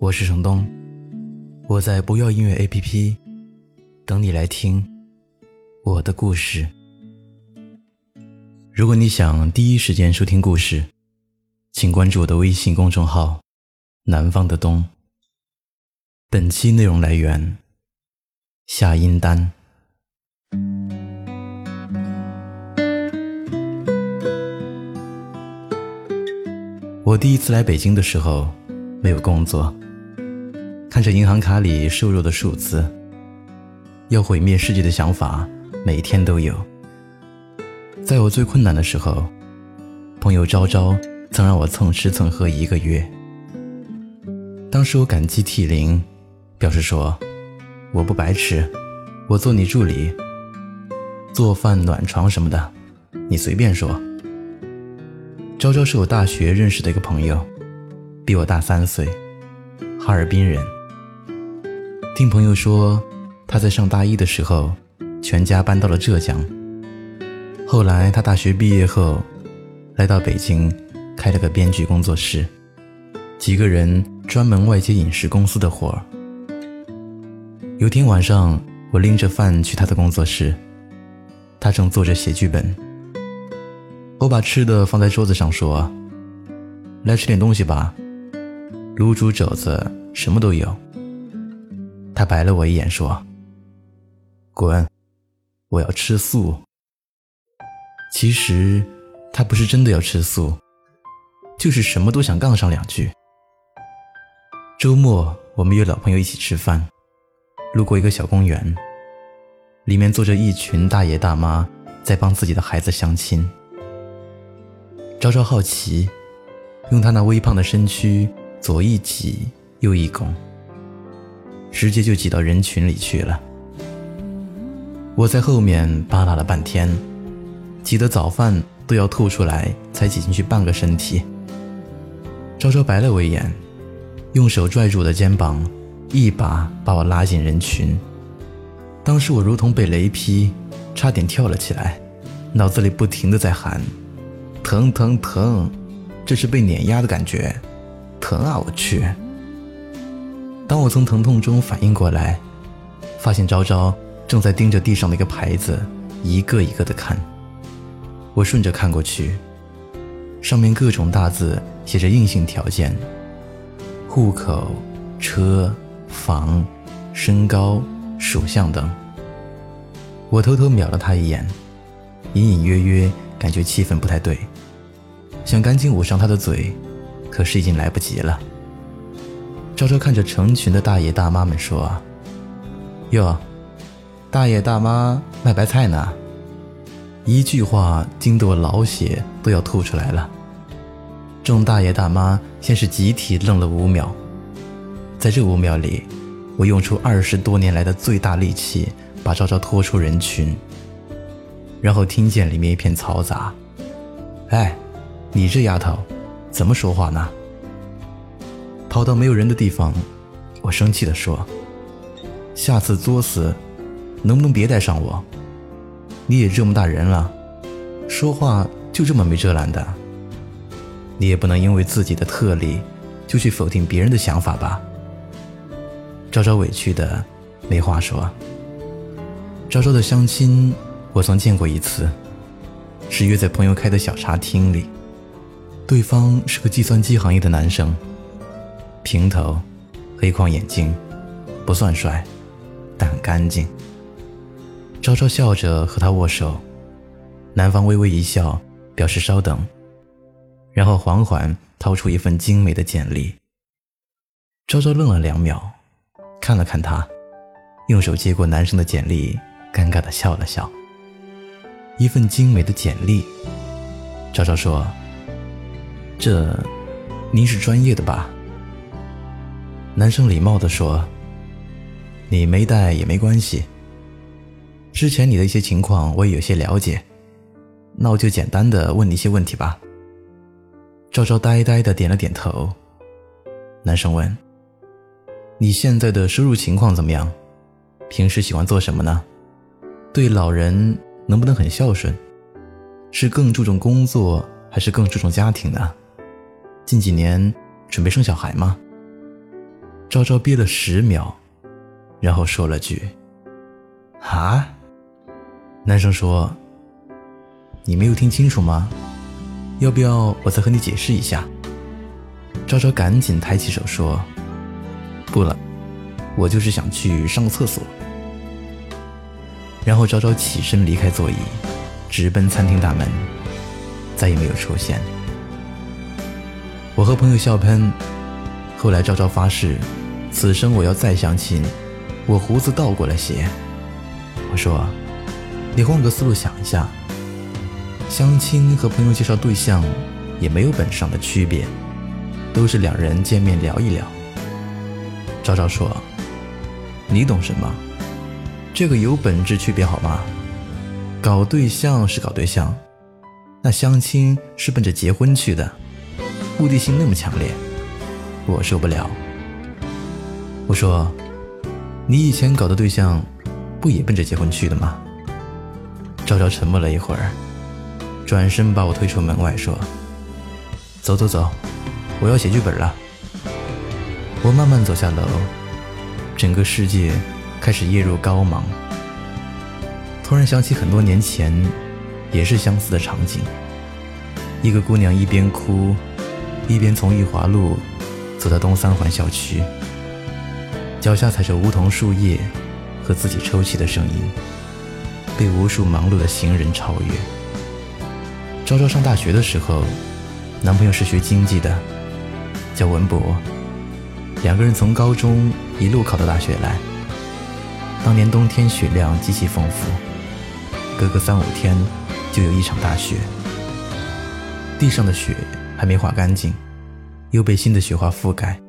我是程东，我在不要音乐 APP 等你来听我的故事。如果你想第一时间收听故事，请关注我的微信公众号“南方的冬”。本期内容来源夏音丹。我第一次来北京的时候，没有工作。看着银行卡里瘦弱的数字，要毁灭世界的想法每天都有。在我最困难的时候，朋友昭昭曾让我蹭吃蹭喝一个月。当时我感激涕零，表示说：“我不白吃，我做你助理，做饭暖床什么的，你随便说。”昭昭是我大学认识的一个朋友，比我大三岁，哈尔滨人。听朋友说，他在上大一的时候，全家搬到了浙江。后来他大学毕业后，来到北京，开了个编剧工作室，几个人专门外接影视公司的活儿。有天晚上，我拎着饭去他的工作室，他正坐着写剧本。我把吃的放在桌子上，说：“来吃点东西吧，卤煮肘子什么都有。”他白了我一眼，说：“滚，我要吃素。”其实他不是真的要吃素，就是什么都想杠上两句。周末我们约老朋友一起吃饭，路过一个小公园，里面坐着一群大爷大妈在帮自己的孩子相亲。昭昭好奇，用他那微胖的身躯左一挤右一拱。直接就挤到人群里去了。我在后面扒拉了半天，挤得早饭都要吐出来，才挤进去半个身体。昭昭白了我一眼，用手拽住我的肩膀，一把把我拉进人群。当时我如同被雷劈，差点跳了起来，脑子里不停的在喊：“疼疼疼！”这是被碾压的感觉，疼啊！我去。当我从疼痛中反应过来，发现昭昭正在盯着地上的一个牌子，一个一个的看。我顺着看过去，上面各种大字写着硬性条件：户口、车、房、身高、属相等。我偷偷瞄了他一眼，隐隐约约感觉气氛不太对，想赶紧捂上他的嘴，可是已经来不及了。昭昭看着成群的大爷大妈们说：“哟，大爷大妈卖白菜呢。”一句话惊得我老血都要吐出来了。众大爷大妈先是集体愣了五秒，在这五秒里，我用出二十多年来的最大力气把昭昭拖出人群，然后听见里面一片嘈杂：“哎，你这丫头，怎么说话呢？”跑到没有人的地方，我生气地说：“下次作死，能不能别带上我？你也这么大人了，说话就这么没遮拦的？你也不能因为自己的特例，就去否定别人的想法吧？”昭昭委屈的没话说。昭昭的相亲，我曾见过一次，是约在朋友开的小茶厅里，对方是个计算机行业的男生。平头，黑框眼镜，不算帅，但很干净。昭昭笑着和他握手，男方微微一笑，表示稍等，然后缓缓掏出一份精美的简历。昭昭愣了两秒，看了看他，用手接过男生的简历，尴尬的笑了笑。一份精美的简历，昭昭说：“这，您是专业的吧？”男生礼貌地说：“你没带也没关系。之前你的一些情况我也有些了解，那我就简单的问你一些问题吧。”赵昭呆呆的点了点头。男生问：“你现在的收入情况怎么样？平时喜欢做什么呢？对老人能不能很孝顺？是更注重工作还是更注重家庭呢？近几年准备生小孩吗？”昭昭憋了十秒，然后说了句：“啊。”男生说：“你没有听清楚吗？要不要我再和你解释一下？”昭昭赶紧抬起手说：“不了，我就是想去上个厕所。”然后昭昭起身离开座椅，直奔餐厅大门，再也没有出现。我和朋友笑喷。后来昭昭发誓，此生我要再相亲，我胡子倒过来写。我说：“你换个思路想一下，相亲和朋友介绍对象也没有本质上的区别。”都是两人见面聊一聊。昭昭说：“你懂什么？这个有本质区别好吗？搞对象是搞对象，那相亲是奔着结婚去的，目的性那么强烈，我受不了。”我说：“你以前搞的对象，不也奔着结婚去的吗？”赵昭沉默了一会儿，转身把我推出门外说：“走走走。”我要写剧本了。我慢慢走下楼，整个世界开始夜入高茫。突然想起很多年前，也是相似的场景。一个姑娘一边哭，一边从裕华路走到东三环校区，脚下踩着梧桐树叶和自己抽泣的声音，被无数忙碌的行人超越。昭昭上大学的时候，男朋友是学经济的。叫文博，两个人从高中一路考到大学来。当年冬天雪量极其丰富，隔个三五天就有一场大雪。地上的雪还没化干净，又被新的雪花覆盖。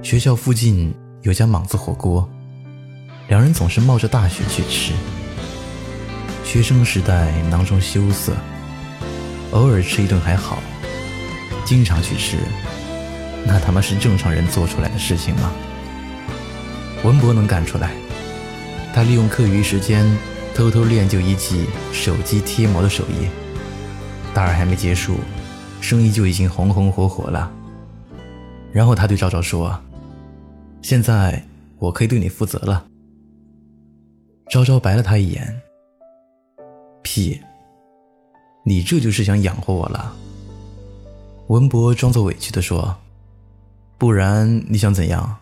学校附近有家莽子火锅，两人总是冒着大雪去吃。学生时代囊中羞涩，偶尔吃一顿还好，经常去吃。那他妈是正常人做出来的事情吗？文博能干出来，他利用课余时间偷偷练就一技手机贴膜的手艺。大二还没结束，生意就已经红红火火了。然后他对赵赵说：“现在我可以对你负责了。”昭昭白了他一眼：“屁，你这就是想养活我了？”文博装作委屈地说。不然你想怎样？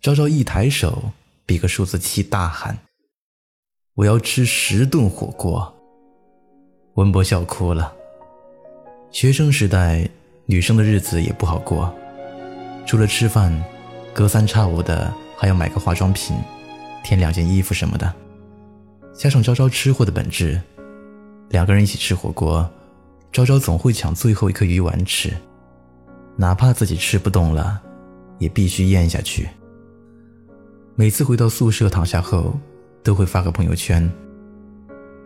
昭昭一抬手，比个数字七，大喊：“我要吃十顿火锅！”文博笑哭了。学生时代，女生的日子也不好过，除了吃饭，隔三差五的还要买个化妆品，添两件衣服什么的。加上昭昭吃货的本质，两个人一起吃火锅，昭昭总会抢最后一颗鱼丸吃。哪怕自己吃不动了，也必须咽下去。每次回到宿舍躺下后，都会发个朋友圈。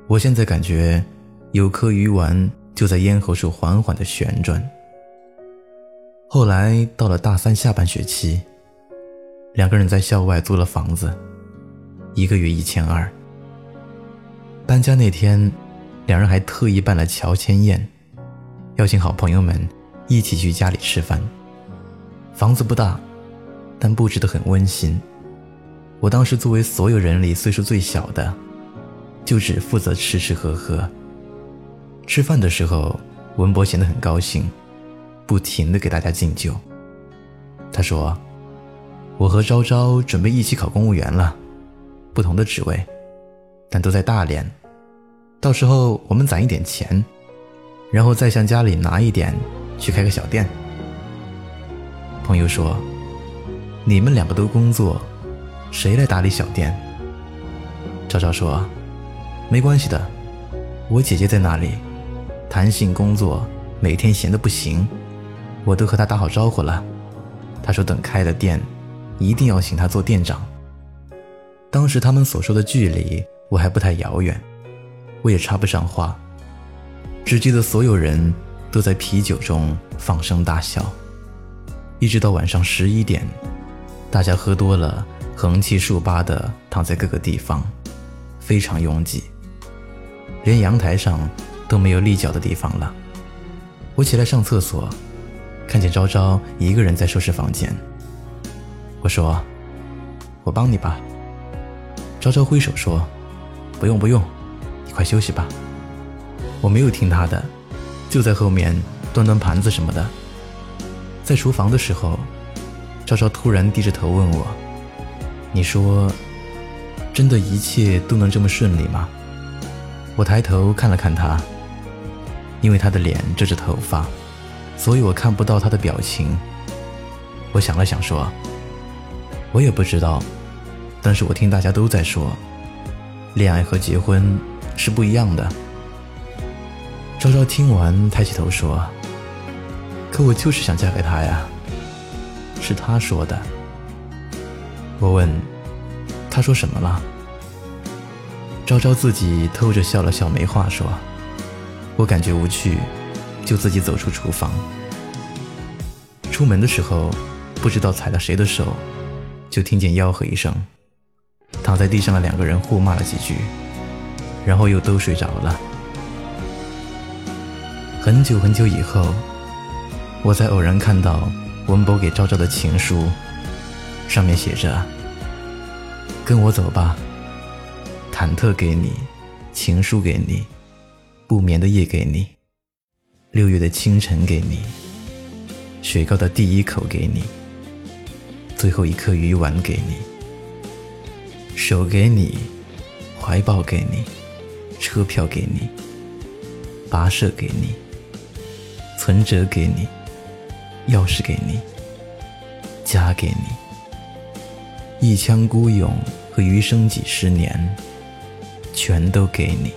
我现在感觉有颗鱼丸就在咽喉处缓缓的旋转。后来到了大三下半学期，两个人在校外租了房子，一个月一千二。搬家那天，两人还特意办了乔迁宴，邀请好朋友们。一起去家里吃饭。房子不大，但布置得很温馨。我当时作为所有人里岁数最小的，就只负责吃吃喝喝。吃饭的时候，文博显得很高兴，不停地给大家敬酒。他说：“我和昭昭准备一起考公务员了，不同的职位，但都在大连。到时候我们攒一点钱，然后再向家里拿一点。”去开个小店。朋友说：“你们两个都工作，谁来打理小店？”昭昭说：“没关系的，我姐姐在那里，弹性工作，每天闲得不行，我都和她打好招呼了，她说等开了店，一定要请他做店长。当时他们所说的距离我还不太遥远，我也插不上话，只记得所有人都在啤酒中放声大笑，一直到晚上十一点，大家喝多了，横七竖八的躺在各个地方，非常拥挤，连阳台上都没有立脚的地方了。我起来上厕所。看见昭昭一个人在收拾房间，我说：“我帮你吧。”昭昭挥手说：“不用不用，你快休息吧。”我没有听他的，就在后面端端盘子什么的。在厨房的时候，昭昭突然低着头问我：“你说，真的一切都能这么顺利吗？”我抬头看了看他，因为他的脸遮着头发。所以我看不到他的表情。我想了想说：“我也不知道，但是我听大家都在说，恋爱和结婚是不一样的。”昭昭听完抬起头说：“可我就是想嫁给他呀。”是他说的。我问：“他说什么了？”昭昭自己偷着笑了笑，没话说。我感觉无趣。就自己走出厨房，出门的时候不知道踩了谁的手，就听见吆喝一声，躺在地上的两个人互骂了几句，然后又都睡着了。很久很久以后，我才偶然看到文博给昭昭的情书，上面写着：“跟我走吧，忐忑给你，情书给你，不眠的夜给你。”六月的清晨给你，雪糕的第一口给你，最后一颗鱼丸给你，手给你，怀抱给你，车票给你，跋涉给你，存折给你，钥匙给你，家给你，一腔孤勇和余生几十年，全都给你。